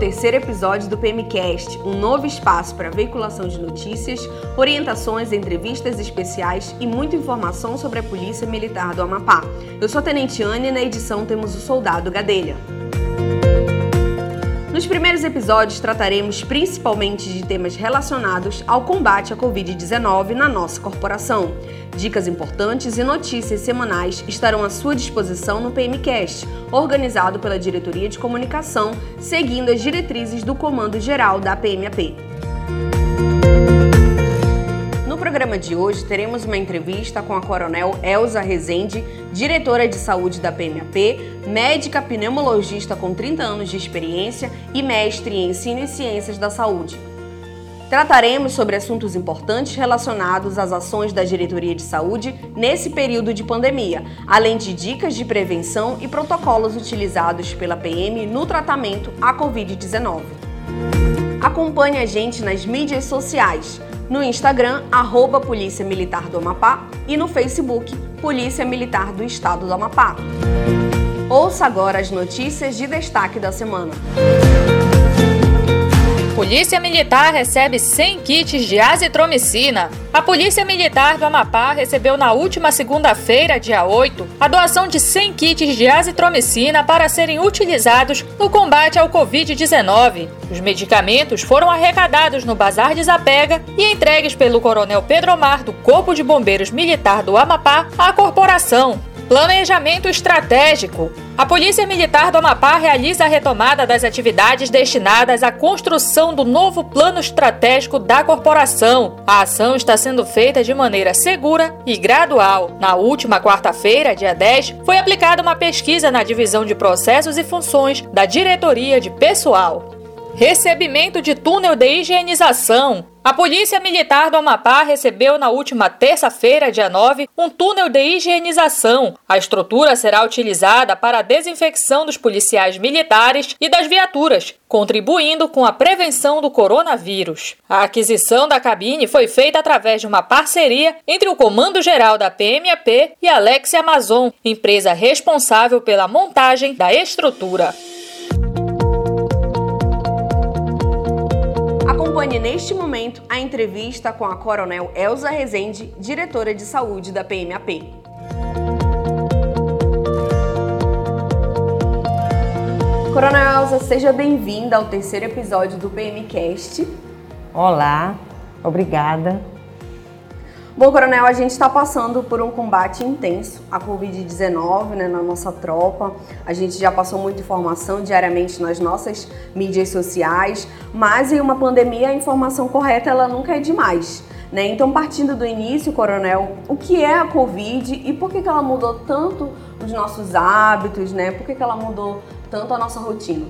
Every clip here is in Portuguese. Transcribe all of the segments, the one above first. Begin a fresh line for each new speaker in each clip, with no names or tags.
terceiro episódio do PMcast, um novo espaço para veiculação de notícias, orientações, entrevistas especiais e muita informação sobre a Polícia Militar do Amapá. Eu sou a Tenente Anne e na edição temos o Soldado Gadelha. Nos primeiros episódios trataremos principalmente de temas relacionados ao combate à Covid-19 na nossa corporação. Dicas importantes e notícias semanais estarão à sua disposição no PMcast, organizado pela Diretoria de Comunicação, seguindo as diretrizes do Comando Geral da PMAP programa de hoje teremos uma entrevista com a Coronel Elza Rezende, diretora de saúde da PMAP, médica pneumologista com 30 anos de experiência e mestre em ensino e ciências da saúde. Trataremos sobre assuntos importantes relacionados às ações da Diretoria de Saúde nesse período de pandemia, além de dicas de prevenção e protocolos utilizados pela PM no tratamento à Covid-19. Acompanhe a gente nas mídias sociais no Instagram, arroba Polícia Militar do Amapá e no Facebook, Polícia Militar do Estado do Amapá. Ouça agora as notícias de destaque da semana.
Polícia Militar recebe 100 kits de azitromicina. A Polícia Militar do Amapá recebeu na última segunda-feira, dia 8, a doação de 100 kits de azitromicina para serem utilizados no combate ao Covid-19. Os medicamentos foram arrecadados no Bazar de Zapega e entregues pelo Coronel Pedro Omar do Corpo de Bombeiros Militar do Amapá à corporação. Planejamento estratégico. A Polícia Militar do Amapá realiza a retomada das atividades destinadas à construção do novo plano estratégico da corporação. A ação está sendo feita de maneira segura e gradual. Na última quarta-feira, dia 10, foi aplicada uma pesquisa na divisão de processos e funções da Diretoria de Pessoal. Recebimento de túnel de higienização. A Polícia Militar do Amapá recebeu na última terça-feira, dia 9, um túnel de higienização. A estrutura será utilizada para a desinfecção dos policiais militares e das viaturas, contribuindo com a prevenção do coronavírus. A aquisição da cabine foi feita através de uma parceria entre o Comando Geral da PMAP e a Alex Amazon, empresa responsável pela montagem da estrutura.
Acompanhe neste momento a entrevista com a Coronel Elza Rezende, diretora de saúde da PMAP. Coronel Elza, seja bem-vinda ao terceiro episódio do PMcast.
Olá, obrigada.
Bom, Coronel, a gente está passando por um combate intenso à Covid-19 né, na nossa tropa. A gente já passou muita informação diariamente nas nossas mídias sociais, mas em uma pandemia a informação correta ela nunca é demais. Né? Então, partindo do início, Coronel, o que é a Covid e por que, que ela mudou tanto os nossos hábitos, né? por que, que ela mudou tanto a nossa rotina?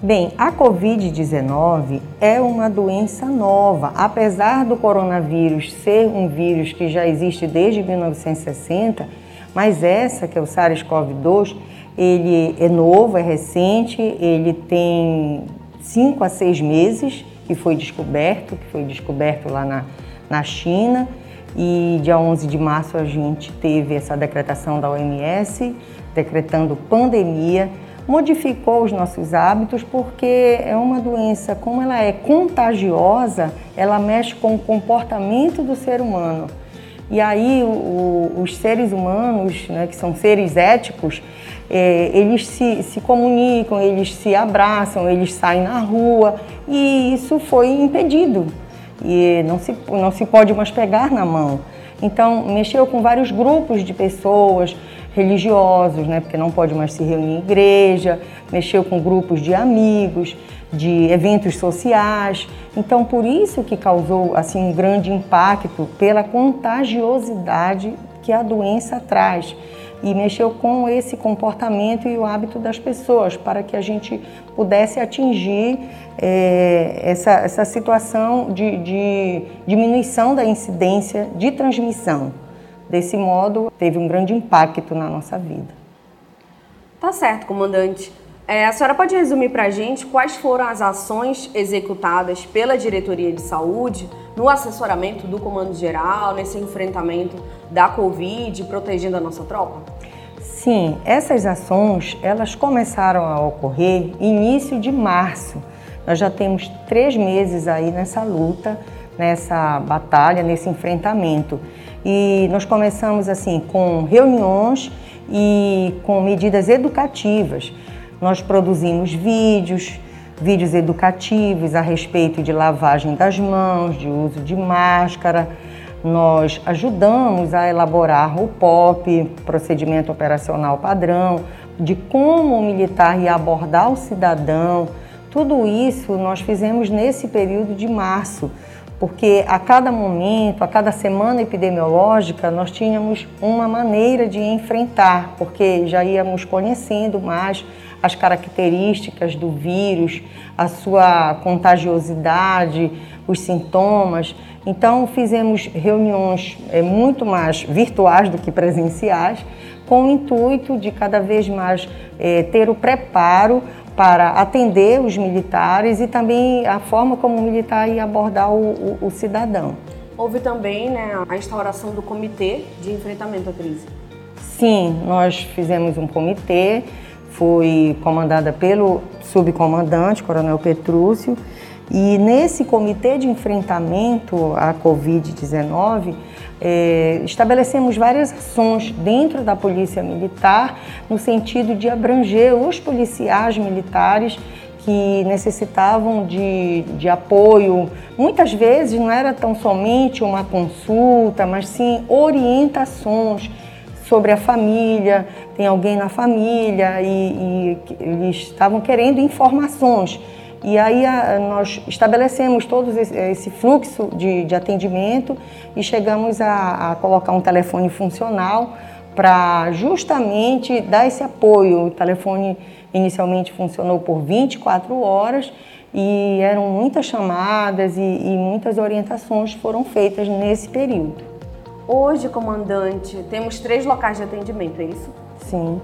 Bem, a Covid-19 é uma doença nova. Apesar do coronavírus ser um vírus que já existe desde 1960, mas essa, que é o SARS-CoV-2, ele é novo, é recente, ele tem 5 a 6 meses que foi descoberto, que foi descoberto lá na, na China. E dia 11 de março a gente teve essa decretação da OMS, decretando pandemia modificou os nossos hábitos porque é uma doença, como ela é contagiosa, ela mexe com o comportamento do ser humano. E aí o, os seres humanos, né, que são seres éticos, é, eles se, se comunicam, eles se abraçam, eles saem na rua e isso foi impedido. E não se, não se pode mais pegar na mão. Então, mexeu com vários grupos de pessoas, religiosos, né, porque não pode mais se reunir em igreja, mexeu com grupos de amigos, de eventos sociais. Então, por isso que causou assim um grande impacto pela contagiosidade que a doença traz e mexeu com esse comportamento e o hábito das pessoas para que a gente pudesse atingir é, essa, essa situação de, de diminuição da incidência de transmissão. Desse modo, teve um grande impacto na nossa vida.
Tá certo, comandante. É, a senhora pode resumir para a gente quais foram as ações executadas pela Diretoria de Saúde no assessoramento do Comando Geral, nesse enfrentamento da Covid, protegendo a nossa tropa?
Sim, essas ações elas começaram a ocorrer início de março. Nós já temos três meses aí nessa luta, nessa batalha, nesse enfrentamento. E nós começamos assim com reuniões e com medidas educativas. Nós produzimos vídeos, vídeos educativos a respeito de lavagem das mãos, de uso de máscara. Nós ajudamos a elaborar o POP, procedimento operacional padrão, de como o militar ia abordar o cidadão. Tudo isso nós fizemos nesse período de março porque a cada momento, a cada semana epidemiológica, nós tínhamos uma maneira de enfrentar, porque já íamos conhecendo mais as características do vírus, a sua contagiosidade, os sintomas. Então, fizemos reuniões é, muito mais virtuais do que presenciais, com o intuito de cada vez mais é, ter o preparo para atender os militares e também a forma como o militar ia abordar o, o, o cidadão.
Houve também né, a instauração do comitê de enfrentamento à crise.
Sim, nós fizemos um comitê, foi comandada pelo subcomandante, Coronel Petrúcio, e nesse comitê de enfrentamento à Covid-19, é, estabelecemos várias ações dentro da Polícia Militar no sentido de abranger os policiais militares que necessitavam de, de apoio. Muitas vezes não era tão somente uma consulta, mas sim orientações sobre a família, tem alguém na família e, e eles estavam querendo informações e aí a, nós estabelecemos todo esse, fluxo de, de, atendimento e chegamos a, a colocar um telefone funcional para justamente dar esse apoio. O telefone inicialmente funcionou por 24 horas e eram muitas chamadas e, e muitas orientações foram feitas nesse período.
Hoje, comandante, temos três locais de atendimento, é isso?
Sim.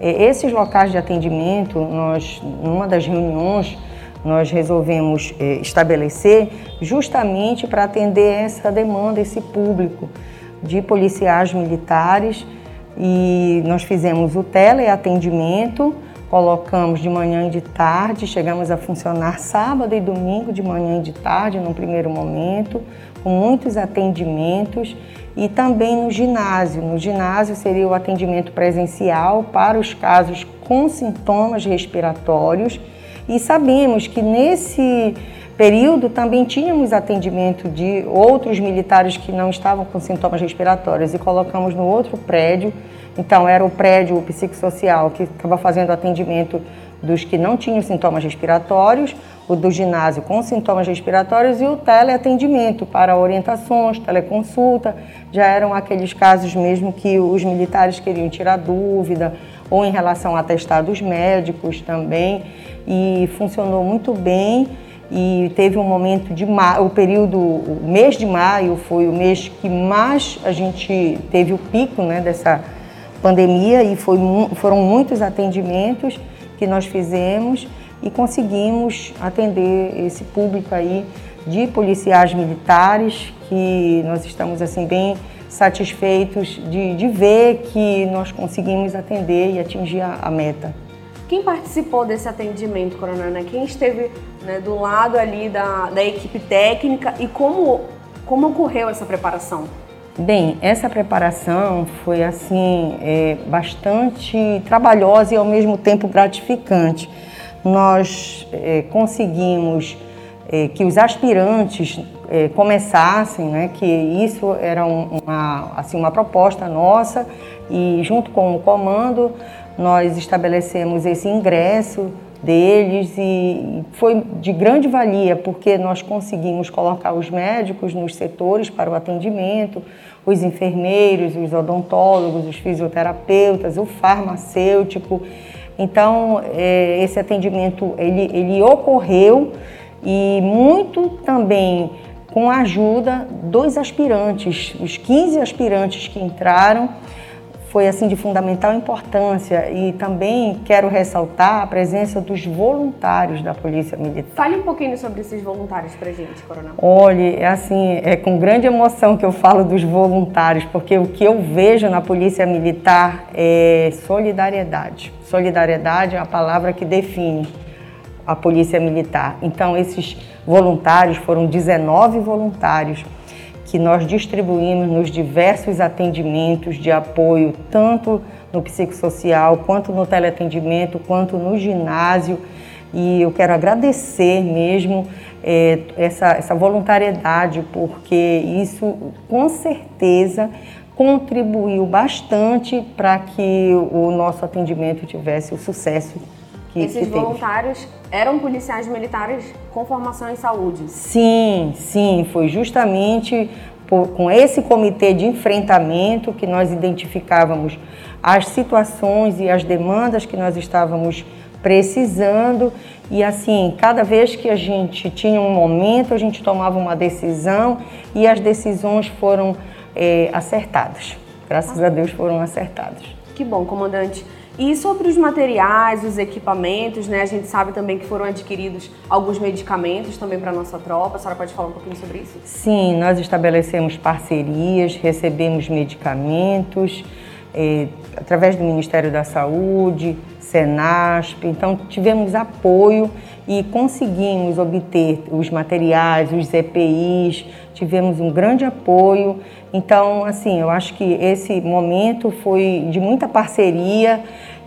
É, esses locais de atendimento, nós, numa das reuniões, nós resolvemos é, estabelecer justamente para atender essa demanda, esse público de policiais militares. E nós fizemos o teleatendimento, colocamos de manhã e de tarde, chegamos a funcionar sábado e domingo de manhã e de tarde no primeiro momento, com muitos atendimentos e também no ginásio. No ginásio seria o atendimento presencial para os casos com sintomas respiratórios e sabemos que nesse período também tínhamos atendimento de outros militares que não estavam com sintomas respiratórios e colocamos no outro prédio. Então era o prédio psicossocial que estava fazendo atendimento dos que não tinham sintomas respiratórios, o do ginásio com sintomas respiratórios e o teleatendimento para orientações, teleconsulta. Já eram aqueles casos mesmo que os militares queriam tirar dúvida, ou em relação a atestados médicos também, e funcionou muito bem. E teve um momento de o período, o mês de maio foi o mês que mais a gente teve o pico né, dessa pandemia e foi, foram muitos atendimentos que nós fizemos e conseguimos atender esse público aí de policiais militares que nós estamos assim bem satisfeitos de, de ver que nós conseguimos atender e atingir a, a meta.
Quem participou desse atendimento, Coronel? Né? Quem esteve né, do lado ali da, da equipe técnica e como, como ocorreu essa preparação?
Bem, essa preparação foi assim é, bastante trabalhosa e ao mesmo tempo gratificante. Nós é, conseguimos é, que os aspirantes é, começassem, né, que isso era uma, assim, uma proposta nossa e junto com o comando nós estabelecemos esse ingresso deles e foi de grande valia porque nós conseguimos colocar os médicos nos setores para o atendimento, os enfermeiros, os odontólogos, os fisioterapeutas, o farmacêutico. Então é, esse atendimento ele, ele ocorreu e muito também com a ajuda dos aspirantes, os 15 aspirantes que entraram foi assim de fundamental importância e também quero ressaltar a presença dos voluntários da Polícia Militar.
Fale um pouquinho sobre esses voluntários para gente, Coronel.
Olhe, é assim, é com grande emoção que eu falo dos voluntários, porque o que eu vejo na Polícia Militar é solidariedade. Solidariedade é a palavra que define a Polícia Militar. Então, esses voluntários foram 19 voluntários que nós distribuímos nos diversos atendimentos de apoio, tanto no psicossocial, quanto no teleatendimento, quanto no ginásio. E eu quero agradecer mesmo é, essa, essa voluntariedade, porque isso com certeza contribuiu bastante para que o nosso atendimento tivesse o sucesso que,
Esses
que
voluntários eram policiais militares com formação em saúde?
Sim, sim, foi justamente por, com esse comitê de enfrentamento que nós identificávamos as situações e as demandas que nós estávamos precisando e assim, cada vez que a gente tinha um momento, a gente tomava uma decisão e as decisões foram é, acertadas. Graças a Deus foram acertadas.
Que bom, comandante. E sobre os materiais, os equipamentos, né? A gente sabe também que foram adquiridos alguns medicamentos também para a nossa tropa. A senhora pode falar um pouquinho sobre isso?
Sim, nós estabelecemos parcerias, recebemos medicamentos eh, através do Ministério da Saúde, Senasp. Então, tivemos apoio e conseguimos obter os materiais, os EPIs, tivemos um grande apoio. Então, assim, eu acho que esse momento foi de muita parceria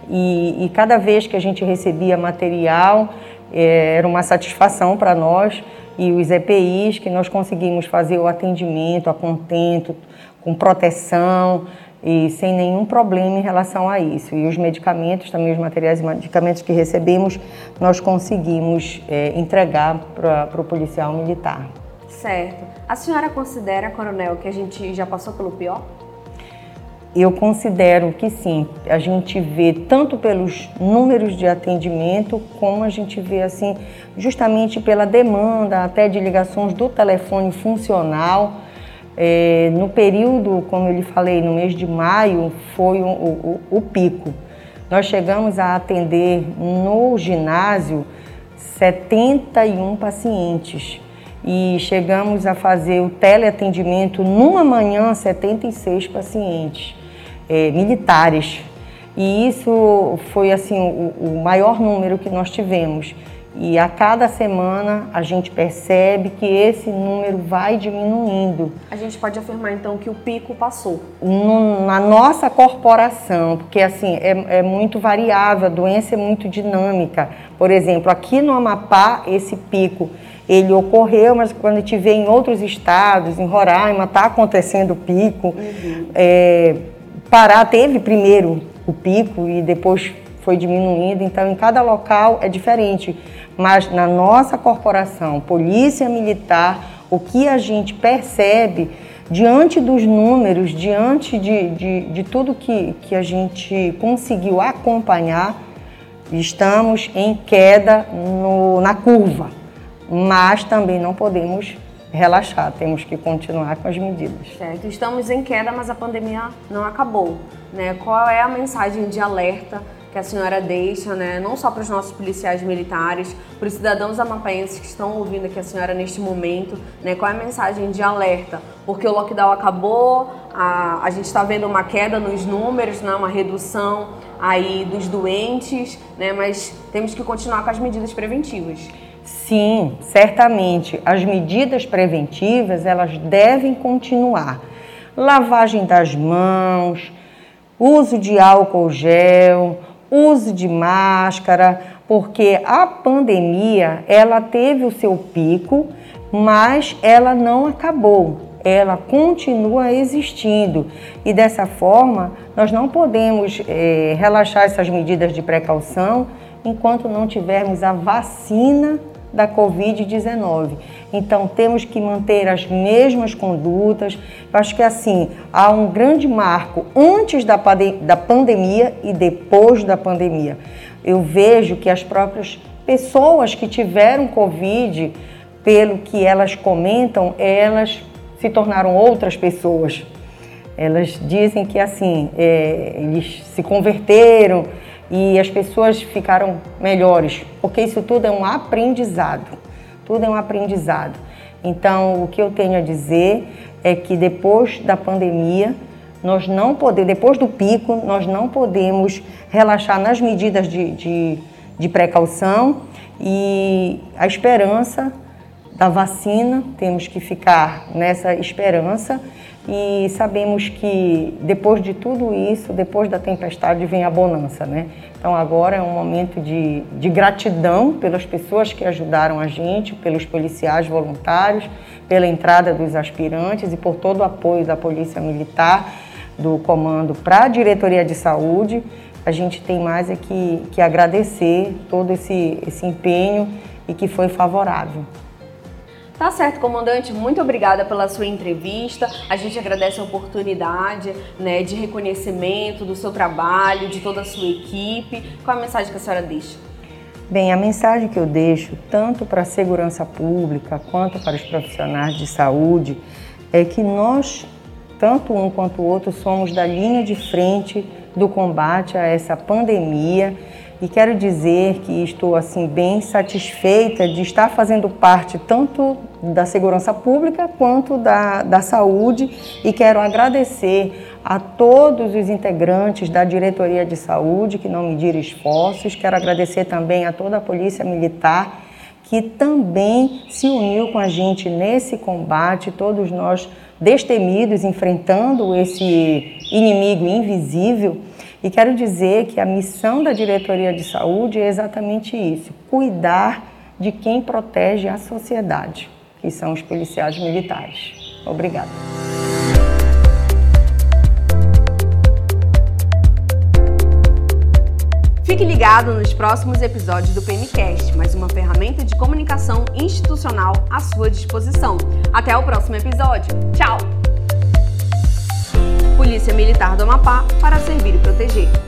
e, e cada vez que a gente recebia material é, era uma satisfação para nós e os EPIs que nós conseguimos fazer o atendimento a contento, com proteção e sem nenhum problema em relação a isso. E os medicamentos, também os materiais e medicamentos que recebemos, nós conseguimos é, entregar para o policial militar.
Certo. A senhora considera, coronel, que a gente já passou pelo pior?
Eu considero que sim. A gente vê tanto pelos números de atendimento, como a gente vê assim, justamente pela demanda até de ligações do telefone funcional. É, no período, como eu lhe falei, no mês de maio, foi o, o, o pico. Nós chegamos a atender no ginásio 71 pacientes e chegamos a fazer o teleatendimento numa manhã 76 pacientes é, militares e isso foi assim o, o, maior número que nós tivemos e a cada semana a gente percebe que esse número vai diminuindo.
A gente pode afirmar então que o pico passou?
No, na nossa corporação, porque assim é, é muito variável, a doença é muito dinâmica. Por exemplo, aqui no Amapá esse pico ele ocorreu, mas quando a gente vê em outros estados, em Roraima, está acontecendo o pico. Uhum. É, Pará teve primeiro o pico e depois foi diminuindo, então em cada local é diferente. Mas na nossa corporação, Polícia Militar, o que a gente percebe diante dos números, diante de, de, de tudo que, que a gente conseguiu acompanhar, estamos em queda no, na curva mas também não podemos relaxar, temos que continuar com as medidas.
Certo, estamos em queda, mas a pandemia não acabou. Né? Qual é a mensagem de alerta que a senhora deixa, né, não só para os nossos policiais militares, para os cidadãos amapaenses que estão ouvindo aqui a senhora neste momento, né, qual é a mensagem de alerta? Porque o lockdown acabou, a, a gente está vendo uma queda nos números, né, uma redução aí dos doentes, né, mas temos que continuar com as medidas preventivas.
Sim, certamente. As medidas preventivas, elas devem continuar. Lavagem das mãos, uso de álcool gel, uso de máscara, porque a pandemia, ela teve o seu pico, mas ela não acabou. Ela continua existindo e dessa forma nós não podemos é, relaxar essas medidas de precaução enquanto não tivermos a vacina da Covid-19. Então, temos que manter as mesmas condutas. Eu acho que, assim, há um grande marco antes da, da pandemia e depois da pandemia. Eu vejo que as próprias pessoas que tiveram Covid, pelo que elas comentam, elas se tornaram outras pessoas. Elas dizem que assim, é, eles se converteram e as pessoas ficaram melhores, porque isso tudo é um aprendizado. Tudo é um aprendizado. Então, o que eu tenho a dizer é que depois da pandemia, nós não podemos, depois do pico, nós não podemos relaxar nas medidas de, de, de precaução e a esperança da vacina, temos que ficar nessa esperança e sabemos que depois de tudo isso, depois da tempestade, vem a bonança, né? Então agora é um momento de, de gratidão pelas pessoas que ajudaram a gente, pelos policiais voluntários, pela entrada dos aspirantes e por todo o apoio da Polícia Militar, do comando para a Diretoria de Saúde. A gente tem mais é que, que agradecer todo esse, esse empenho e que foi favorável.
Tá certo, comandante. Muito obrigada pela sua entrevista. A gente agradece a oportunidade né, de reconhecimento do seu trabalho, de toda a sua equipe. Qual a mensagem que a senhora deixa?
Bem, a mensagem que eu deixo, tanto para a segurança pública quanto para os profissionais de saúde, é que nós, tanto um quanto o outro, somos da linha de frente do combate a essa pandemia e quero dizer que estou assim bem satisfeita de estar fazendo parte tanto da segurança pública quanto da, da saúde. E quero agradecer a todos os integrantes da diretoria de saúde que não mediram esforços, quero agradecer também a toda a polícia militar que também se uniu com a gente nesse combate, todos nós destemidos enfrentando esse inimigo invisível e quero dizer que a missão da diretoria de saúde é exatamente isso: cuidar de quem protege a sociedade, que são os policiais militares. Obrigada.
Fique ligado nos próximos episódios do PMCast, mais uma ferramenta de comunicação institucional à sua disposição. Até o próximo episódio. Tchau! Polícia Militar do Amapá para servir e proteger.